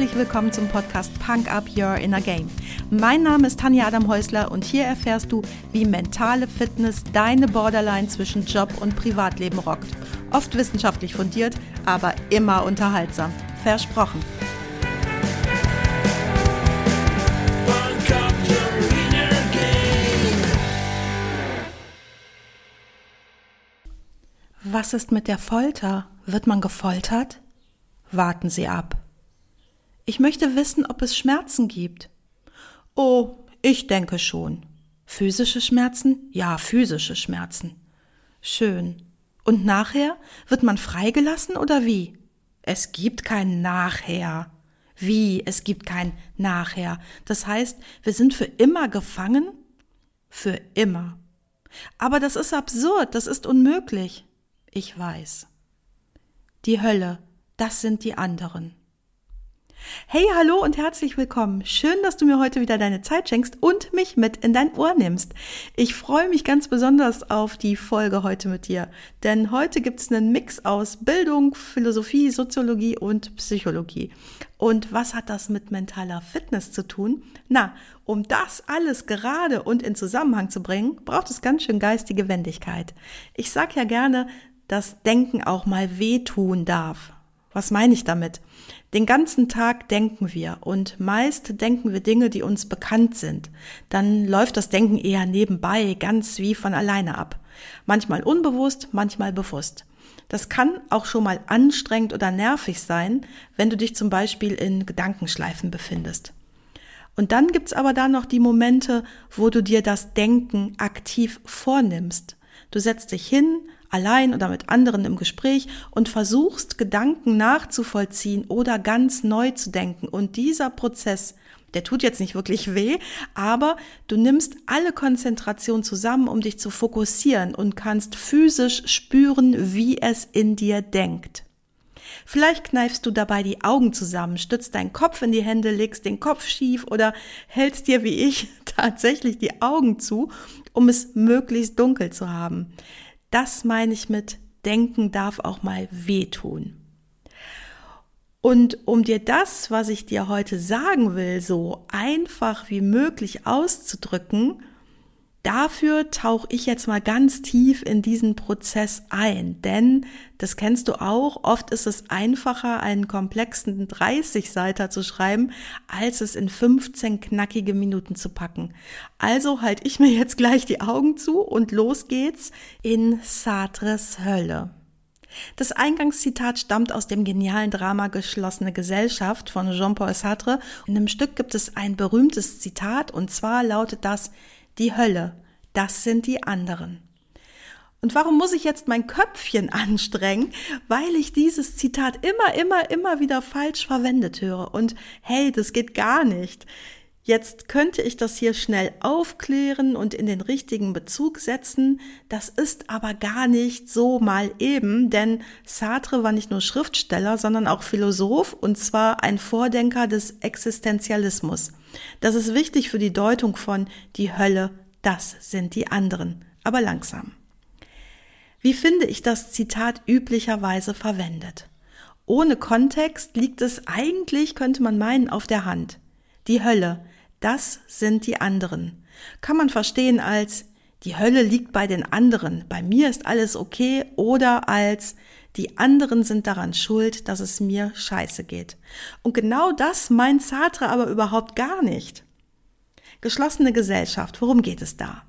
herzlich willkommen zum Podcast Punk Up Your Inner Game. Mein Name ist Tanja Adam Häusler und hier erfährst du, wie mentale Fitness deine Borderline zwischen Job und Privatleben rockt. Oft wissenschaftlich fundiert, aber immer unterhaltsam. Versprochen. Was ist mit der Folter? Wird man gefoltert? Warten Sie ab. Ich möchte wissen, ob es Schmerzen gibt. Oh, ich denke schon. Physische Schmerzen? Ja, physische Schmerzen. Schön. Und nachher? Wird man freigelassen oder wie? Es gibt kein Nachher. Wie? Es gibt kein Nachher. Das heißt, wir sind für immer gefangen? Für immer. Aber das ist absurd, das ist unmöglich. Ich weiß. Die Hölle, das sind die anderen. Hey, hallo und herzlich willkommen. Schön, dass du mir heute wieder deine Zeit schenkst und mich mit in dein Ohr nimmst. Ich freue mich ganz besonders auf die Folge heute mit dir, denn heute gibt es einen Mix aus Bildung, Philosophie, Soziologie und Psychologie. Und was hat das mit mentaler Fitness zu tun? Na, um das alles gerade und in Zusammenhang zu bringen, braucht es ganz schön geistige Wendigkeit. Ich sag ja gerne, dass Denken auch mal wehtun darf. Was meine ich damit? Den ganzen Tag denken wir und meist denken wir Dinge, die uns bekannt sind. Dann läuft das Denken eher nebenbei, ganz wie von alleine ab. Manchmal unbewusst, manchmal bewusst. Das kann auch schon mal anstrengend oder nervig sein, wenn du dich zum Beispiel in Gedankenschleifen befindest. Und dann gibt's aber da noch die Momente, wo du dir das Denken aktiv vornimmst. Du setzt dich hin, allein oder mit anderen im Gespräch und versuchst Gedanken nachzuvollziehen oder ganz neu zu denken. Und dieser Prozess, der tut jetzt nicht wirklich weh, aber du nimmst alle Konzentration zusammen, um dich zu fokussieren und kannst physisch spüren, wie es in dir denkt. Vielleicht kneifst du dabei die Augen zusammen, stützt deinen Kopf in die Hände, legst den Kopf schief oder hältst dir wie ich tatsächlich die Augen zu, um es möglichst dunkel zu haben. Das meine ich mit Denken darf auch mal wehtun. Und um dir das, was ich dir heute sagen will, so einfach wie möglich auszudrücken, Dafür tauche ich jetzt mal ganz tief in diesen Prozess ein, denn das kennst du auch, oft ist es einfacher, einen komplexen 30-Seiter zu schreiben, als es in 15 knackige Minuten zu packen. Also halte ich mir jetzt gleich die Augen zu und los geht's in Sartres Hölle. Das Eingangszitat stammt aus dem genialen Drama Geschlossene Gesellschaft von Jean-Paul Sartre. In dem Stück gibt es ein berühmtes Zitat und zwar lautet das die Hölle, das sind die anderen. Und warum muss ich jetzt mein Köpfchen anstrengen? Weil ich dieses Zitat immer, immer, immer wieder falsch verwendet höre. Und hey, das geht gar nicht. Jetzt könnte ich das hier schnell aufklären und in den richtigen Bezug setzen. Das ist aber gar nicht so mal eben, denn Sartre war nicht nur Schriftsteller, sondern auch Philosoph und zwar ein Vordenker des Existenzialismus. Das ist wichtig für die Deutung von die Hölle, das sind die anderen, aber langsam. Wie finde ich das Zitat üblicherweise verwendet? Ohne Kontext liegt es eigentlich, könnte man meinen, auf der Hand. Die Hölle, das sind die anderen. Kann man verstehen als die Hölle liegt bei den anderen, bei mir ist alles okay oder als die anderen sind daran schuld, dass es mir scheiße geht. Und genau das meint Sartre aber überhaupt gar nicht. Geschlossene Gesellschaft, worum geht es da?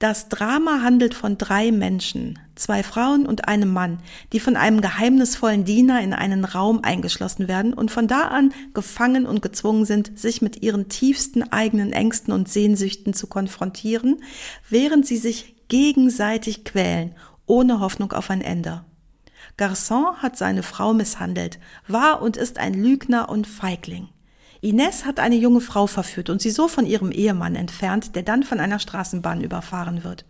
Das Drama handelt von drei Menschen, zwei Frauen und einem Mann, die von einem geheimnisvollen Diener in einen Raum eingeschlossen werden und von da an gefangen und gezwungen sind, sich mit ihren tiefsten eigenen Ängsten und Sehnsüchten zu konfrontieren, während sie sich gegenseitig quälen, ohne Hoffnung auf ein Ende. Garçon hat seine Frau misshandelt, war und ist ein Lügner und Feigling. Ines hat eine junge Frau verführt und sie so von ihrem Ehemann entfernt, der dann von einer Straßenbahn überfahren wird.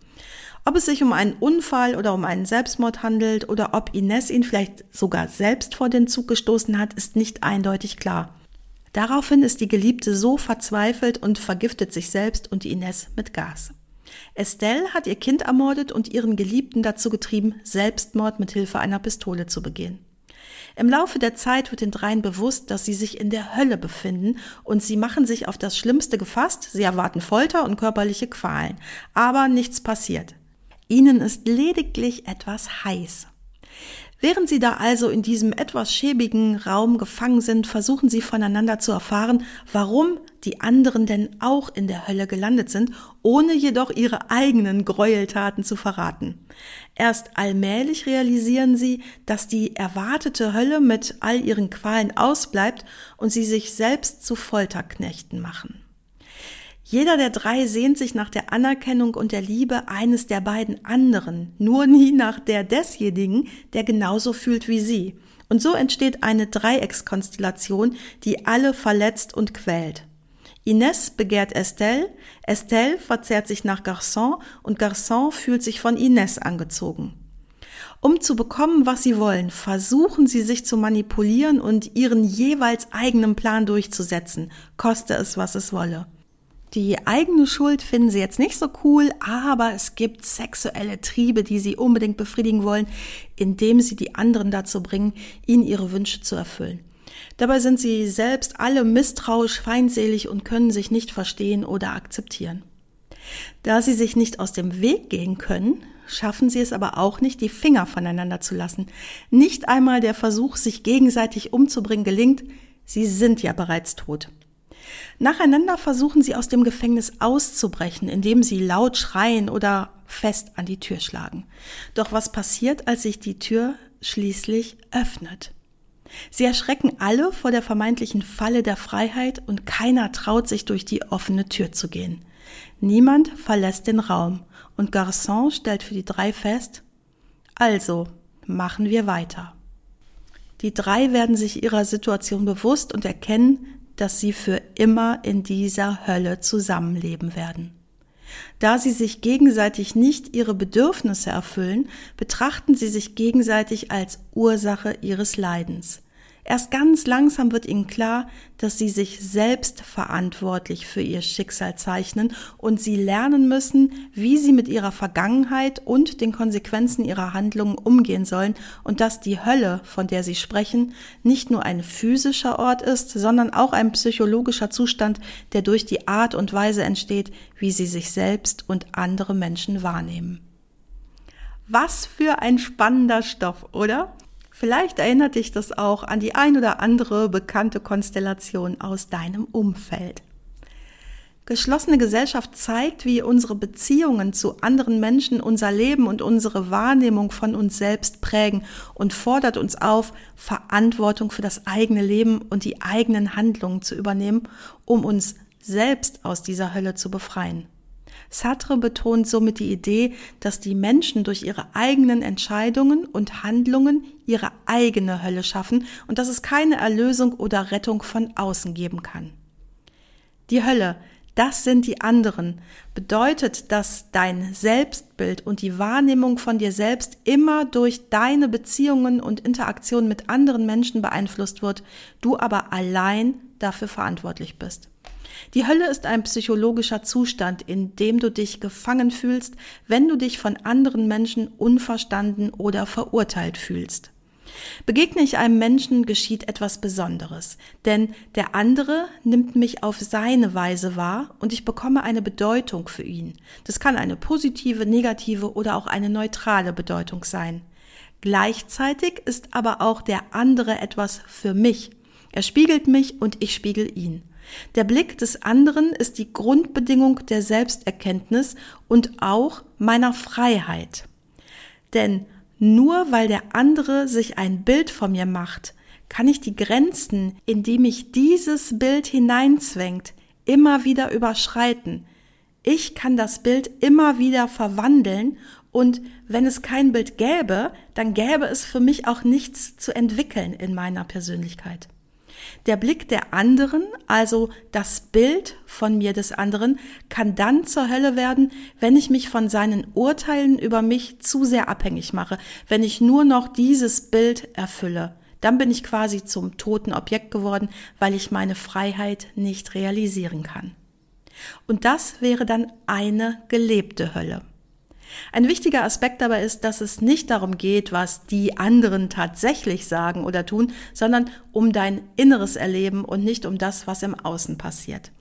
Ob es sich um einen Unfall oder um einen Selbstmord handelt oder ob Ines ihn vielleicht sogar selbst vor den Zug gestoßen hat, ist nicht eindeutig klar. Daraufhin ist die Geliebte so verzweifelt und vergiftet sich selbst und Ines mit Gas. Estelle hat ihr Kind ermordet und ihren Geliebten dazu getrieben, Selbstmord mit Hilfe einer Pistole zu begehen. Im Laufe der Zeit wird den dreien bewusst, dass sie sich in der Hölle befinden und sie machen sich auf das Schlimmste gefasst. Sie erwarten Folter und körperliche Qualen. Aber nichts passiert. Ihnen ist lediglich etwas heiß. Während sie da also in diesem etwas schäbigen Raum gefangen sind, versuchen sie voneinander zu erfahren, warum die anderen denn auch in der Hölle gelandet sind, ohne jedoch ihre eigenen Gräueltaten zu verraten. Erst allmählich realisieren sie, dass die erwartete Hölle mit all ihren Qualen ausbleibt und sie sich selbst zu Folterknechten machen. Jeder der drei sehnt sich nach der Anerkennung und der Liebe eines der beiden anderen, nur nie nach der desjenigen, der genauso fühlt wie sie. Und so entsteht eine Dreieckskonstellation, die alle verletzt und quält. Ines begehrt Estelle, Estelle verzehrt sich nach Garçon und Garçon fühlt sich von Ines angezogen. Um zu bekommen, was sie wollen, versuchen sie sich zu manipulieren und ihren jeweils eigenen Plan durchzusetzen, koste es, was es wolle. Die eigene Schuld finden sie jetzt nicht so cool, aber es gibt sexuelle Triebe, die sie unbedingt befriedigen wollen, indem sie die anderen dazu bringen, ihnen ihre Wünsche zu erfüllen. Dabei sind sie selbst alle misstrauisch, feindselig und können sich nicht verstehen oder akzeptieren. Da sie sich nicht aus dem Weg gehen können, schaffen sie es aber auch nicht, die Finger voneinander zu lassen. Nicht einmal der Versuch, sich gegenseitig umzubringen, gelingt, sie sind ja bereits tot. Nacheinander versuchen sie aus dem Gefängnis auszubrechen, indem sie laut schreien oder fest an die Tür schlagen. Doch was passiert, als sich die Tür schließlich öffnet? Sie erschrecken alle vor der vermeintlichen Falle der Freiheit und keiner traut sich durch die offene Tür zu gehen. Niemand verlässt den Raum und Garçon stellt für die drei fest, also machen wir weiter. Die drei werden sich ihrer Situation bewusst und erkennen, dass sie für immer in dieser Hölle zusammenleben werden. Da sie sich gegenseitig nicht ihre Bedürfnisse erfüllen, betrachten sie sich gegenseitig als Ursache ihres Leidens. Erst ganz langsam wird ihnen klar, dass sie sich selbst verantwortlich für ihr Schicksal zeichnen und sie lernen müssen, wie sie mit ihrer Vergangenheit und den Konsequenzen ihrer Handlungen umgehen sollen und dass die Hölle, von der sie sprechen, nicht nur ein physischer Ort ist, sondern auch ein psychologischer Zustand, der durch die Art und Weise entsteht, wie sie sich selbst und andere Menschen wahrnehmen. Was für ein spannender Stoff, oder? Vielleicht erinnert dich das auch an die ein oder andere bekannte Konstellation aus deinem Umfeld. Geschlossene Gesellschaft zeigt, wie unsere Beziehungen zu anderen Menschen unser Leben und unsere Wahrnehmung von uns selbst prägen und fordert uns auf, Verantwortung für das eigene Leben und die eigenen Handlungen zu übernehmen, um uns selbst aus dieser Hölle zu befreien. Sartre betont somit die Idee, dass die Menschen durch ihre eigenen Entscheidungen und Handlungen ihre eigene Hölle schaffen und dass es keine Erlösung oder Rettung von außen geben kann. Die Hölle, das sind die anderen, bedeutet, dass dein Selbstbild und die Wahrnehmung von dir selbst immer durch deine Beziehungen und Interaktionen mit anderen Menschen beeinflusst wird, du aber allein dafür verantwortlich bist. Die Hölle ist ein psychologischer Zustand, in dem du dich gefangen fühlst, wenn du dich von anderen Menschen unverstanden oder verurteilt fühlst. Begegne ich einem Menschen, geschieht etwas Besonderes, denn der andere nimmt mich auf seine Weise wahr und ich bekomme eine Bedeutung für ihn. Das kann eine positive, negative oder auch eine neutrale Bedeutung sein. Gleichzeitig ist aber auch der andere etwas für mich. Er spiegelt mich und ich spiegel ihn. Der Blick des anderen ist die Grundbedingung der Selbsterkenntnis und auch meiner Freiheit. Denn nur weil der andere sich ein Bild von mir macht, kann ich die Grenzen, in die mich dieses Bild hineinzwängt, immer wieder überschreiten. Ich kann das Bild immer wieder verwandeln und wenn es kein Bild gäbe, dann gäbe es für mich auch nichts zu entwickeln in meiner Persönlichkeit. Der Blick der anderen, also das Bild von mir des anderen, kann dann zur Hölle werden, wenn ich mich von seinen Urteilen über mich zu sehr abhängig mache, wenn ich nur noch dieses Bild erfülle. Dann bin ich quasi zum toten Objekt geworden, weil ich meine Freiheit nicht realisieren kann. Und das wäre dann eine gelebte Hölle. Ein wichtiger Aspekt dabei ist, dass es nicht darum geht, was die anderen tatsächlich sagen oder tun, sondern um dein inneres Erleben und nicht um das, was im Außen passiert.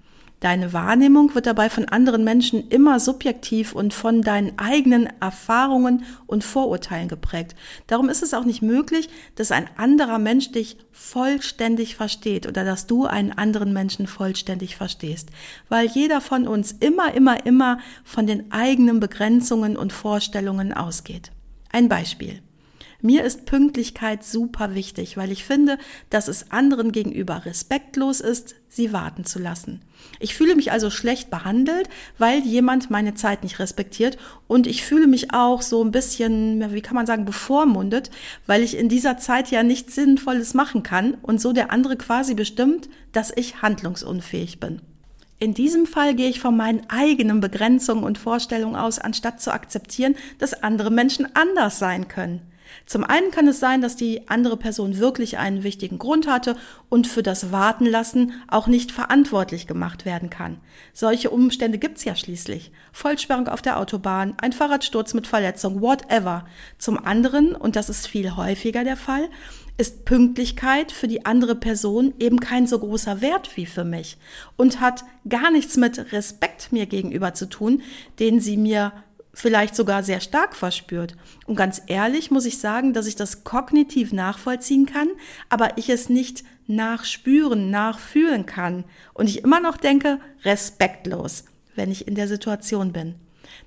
Deine Wahrnehmung wird dabei von anderen Menschen immer subjektiv und von deinen eigenen Erfahrungen und Vorurteilen geprägt. Darum ist es auch nicht möglich, dass ein anderer Mensch dich vollständig versteht oder dass du einen anderen Menschen vollständig verstehst, weil jeder von uns immer, immer, immer von den eigenen Begrenzungen und Vorstellungen ausgeht. Ein Beispiel. Mir ist Pünktlichkeit super wichtig, weil ich finde, dass es anderen gegenüber respektlos ist, sie warten zu lassen. Ich fühle mich also schlecht behandelt, weil jemand meine Zeit nicht respektiert und ich fühle mich auch so ein bisschen, wie kann man sagen, bevormundet, weil ich in dieser Zeit ja nichts Sinnvolles machen kann und so der andere quasi bestimmt, dass ich handlungsunfähig bin. In diesem Fall gehe ich von meinen eigenen Begrenzungen und Vorstellungen aus, anstatt zu akzeptieren, dass andere Menschen anders sein können. Zum einen kann es sein, dass die andere Person wirklich einen wichtigen Grund hatte und für das Warten lassen auch nicht verantwortlich gemacht werden kann. Solche Umstände gibt's ja schließlich. Vollsperrung auf der Autobahn, ein Fahrradsturz mit Verletzung, whatever. Zum anderen, und das ist viel häufiger der Fall, ist Pünktlichkeit für die andere Person eben kein so großer Wert wie für mich und hat gar nichts mit Respekt mir gegenüber zu tun, den sie mir vielleicht sogar sehr stark verspürt. Und ganz ehrlich muss ich sagen, dass ich das kognitiv nachvollziehen kann, aber ich es nicht nachspüren, nachfühlen kann. Und ich immer noch denke, respektlos, wenn ich in der Situation bin.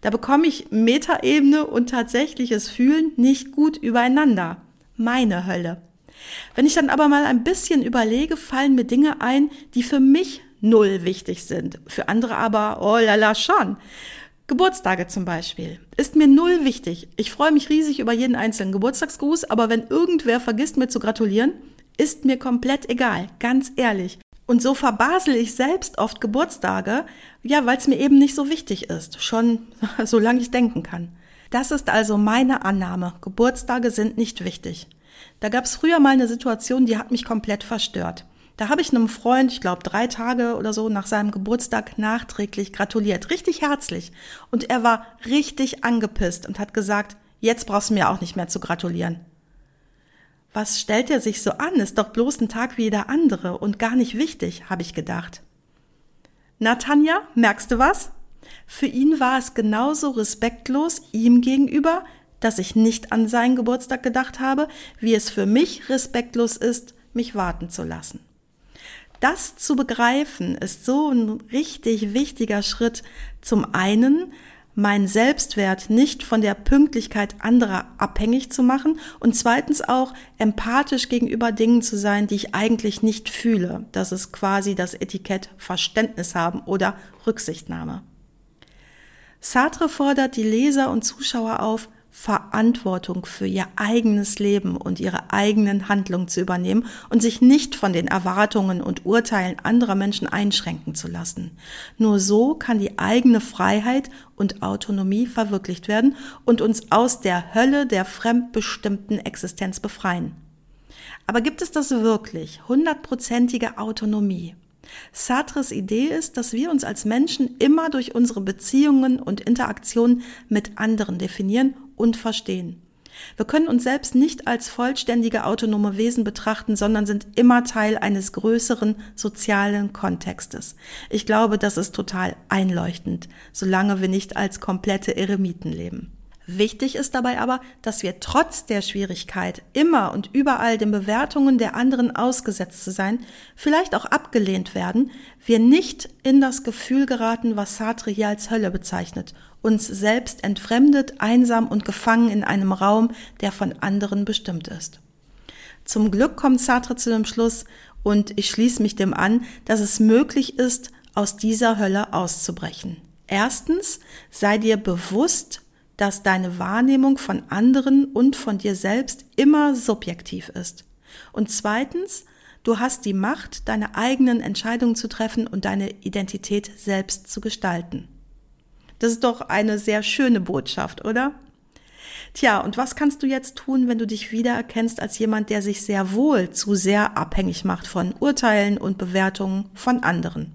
Da bekomme ich Metaebene und tatsächliches Fühlen nicht gut übereinander. Meine Hölle. Wenn ich dann aber mal ein bisschen überlege, fallen mir Dinge ein, die für mich null wichtig sind, für andere aber, oh lala, schon. Geburtstage zum Beispiel. Ist mir null wichtig. Ich freue mich riesig über jeden einzelnen Geburtstagsgruß, aber wenn irgendwer vergisst mir zu gratulieren, ist mir komplett egal, ganz ehrlich. Und so verbasel ich selbst oft Geburtstage, ja, weil es mir eben nicht so wichtig ist, schon solange ich denken kann. Das ist also meine Annahme. Geburtstage sind nicht wichtig. Da gab es früher mal eine Situation, die hat mich komplett verstört. Da habe ich einem Freund, ich glaube drei Tage oder so nach seinem Geburtstag nachträglich gratuliert, richtig herzlich. Und er war richtig angepisst und hat gesagt, jetzt brauchst du mir auch nicht mehr zu gratulieren. Was stellt er sich so an? Ist doch bloß ein Tag wie jeder andere und gar nicht wichtig, habe ich gedacht. Na, Tanja, merkst du was? Für ihn war es genauso respektlos ihm gegenüber, dass ich nicht an seinen Geburtstag gedacht habe, wie es für mich respektlos ist, mich warten zu lassen. Das zu begreifen ist so ein richtig wichtiger Schritt. Zum einen, meinen Selbstwert nicht von der Pünktlichkeit anderer abhängig zu machen und zweitens auch empathisch gegenüber Dingen zu sein, die ich eigentlich nicht fühle. Das ist quasi das Etikett Verständnis haben oder Rücksichtnahme. Sartre fordert die Leser und Zuschauer auf, Verantwortung für ihr eigenes Leben und ihre eigenen Handlungen zu übernehmen und sich nicht von den Erwartungen und Urteilen anderer Menschen einschränken zu lassen. Nur so kann die eigene Freiheit und Autonomie verwirklicht werden und uns aus der Hölle der fremdbestimmten Existenz befreien. Aber gibt es das wirklich? Hundertprozentige Autonomie? Sartres Idee ist, dass wir uns als Menschen immer durch unsere Beziehungen und Interaktionen mit anderen definieren und verstehen. Wir können uns selbst nicht als vollständige autonome Wesen betrachten, sondern sind immer Teil eines größeren sozialen Kontextes. Ich glaube, das ist total einleuchtend, solange wir nicht als komplette Eremiten leben. Wichtig ist dabei aber, dass wir trotz der Schwierigkeit, immer und überall den Bewertungen der anderen ausgesetzt zu sein, vielleicht auch abgelehnt werden, wir nicht in das Gefühl geraten, was Sartre hier als Hölle bezeichnet, uns selbst entfremdet, einsam und gefangen in einem Raum, der von anderen bestimmt ist. Zum Glück kommt Sartre zu dem Schluss, und ich schließe mich dem an, dass es möglich ist, aus dieser Hölle auszubrechen. Erstens, sei dir bewusst, dass deine Wahrnehmung von anderen und von dir selbst immer subjektiv ist. Und zweitens, du hast die Macht, deine eigenen Entscheidungen zu treffen und deine Identität selbst zu gestalten. Das ist doch eine sehr schöne Botschaft, oder? Tja, und was kannst du jetzt tun, wenn du dich wiedererkennst als jemand, der sich sehr wohl zu sehr abhängig macht von Urteilen und Bewertungen von anderen?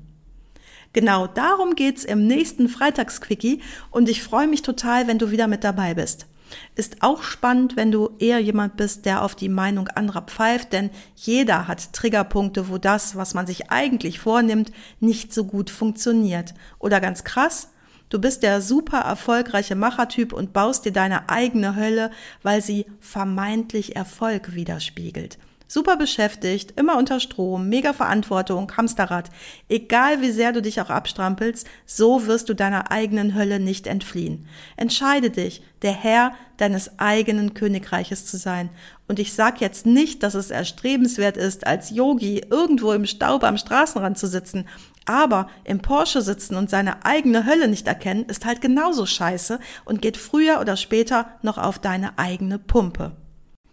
Genau darum geht's im nächsten Freitagsquickie und ich freue mich total, wenn du wieder mit dabei bist. Ist auch spannend, wenn du eher jemand bist, der auf die Meinung anderer pfeift, denn jeder hat Triggerpunkte, wo das, was man sich eigentlich vornimmt, nicht so gut funktioniert. Oder ganz krass, du bist der super erfolgreiche Machertyp und baust dir deine eigene Hölle, weil sie vermeintlich Erfolg widerspiegelt. Super beschäftigt, immer unter Strom, mega Verantwortung, Hamsterrad. Egal wie sehr du dich auch abstrampelst, so wirst du deiner eigenen Hölle nicht entfliehen. Entscheide dich, der Herr deines eigenen Königreiches zu sein. Und ich sag jetzt nicht, dass es erstrebenswert ist, als Yogi irgendwo im Staub am Straßenrand zu sitzen. Aber im Porsche sitzen und seine eigene Hölle nicht erkennen, ist halt genauso scheiße und geht früher oder später noch auf deine eigene Pumpe.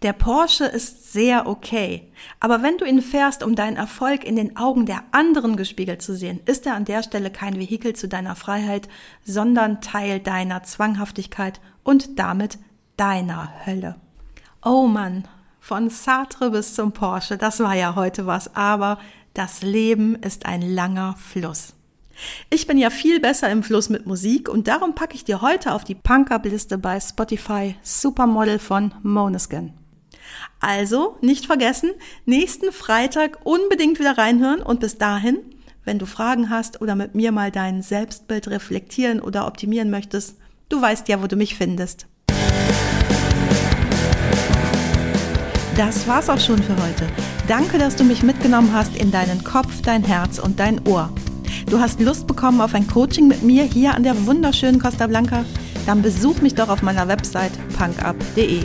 Der Porsche ist sehr okay, aber wenn du ihn fährst, um deinen Erfolg in den Augen der anderen gespiegelt zu sehen, ist er an der Stelle kein Vehikel zu deiner Freiheit, sondern Teil deiner Zwanghaftigkeit und damit deiner Hölle. Oh Mann, von Sartre bis zum Porsche, das war ja heute was, aber das Leben ist ein langer Fluss. Ich bin ja viel besser im Fluss mit Musik und darum packe ich dir heute auf die Punk-Up-Liste bei Spotify Supermodel von Moneskin. Also nicht vergessen, nächsten Freitag unbedingt wieder reinhören und bis dahin, wenn du Fragen hast oder mit mir mal dein Selbstbild reflektieren oder optimieren möchtest, du weißt ja, wo du mich findest. Das war's auch schon für heute. Danke, dass du mich mitgenommen hast in deinen Kopf, dein Herz und dein Ohr. Du hast Lust bekommen auf ein Coaching mit mir hier an der wunderschönen Costa Blanca? Dann besuch mich doch auf meiner Website punkup.de.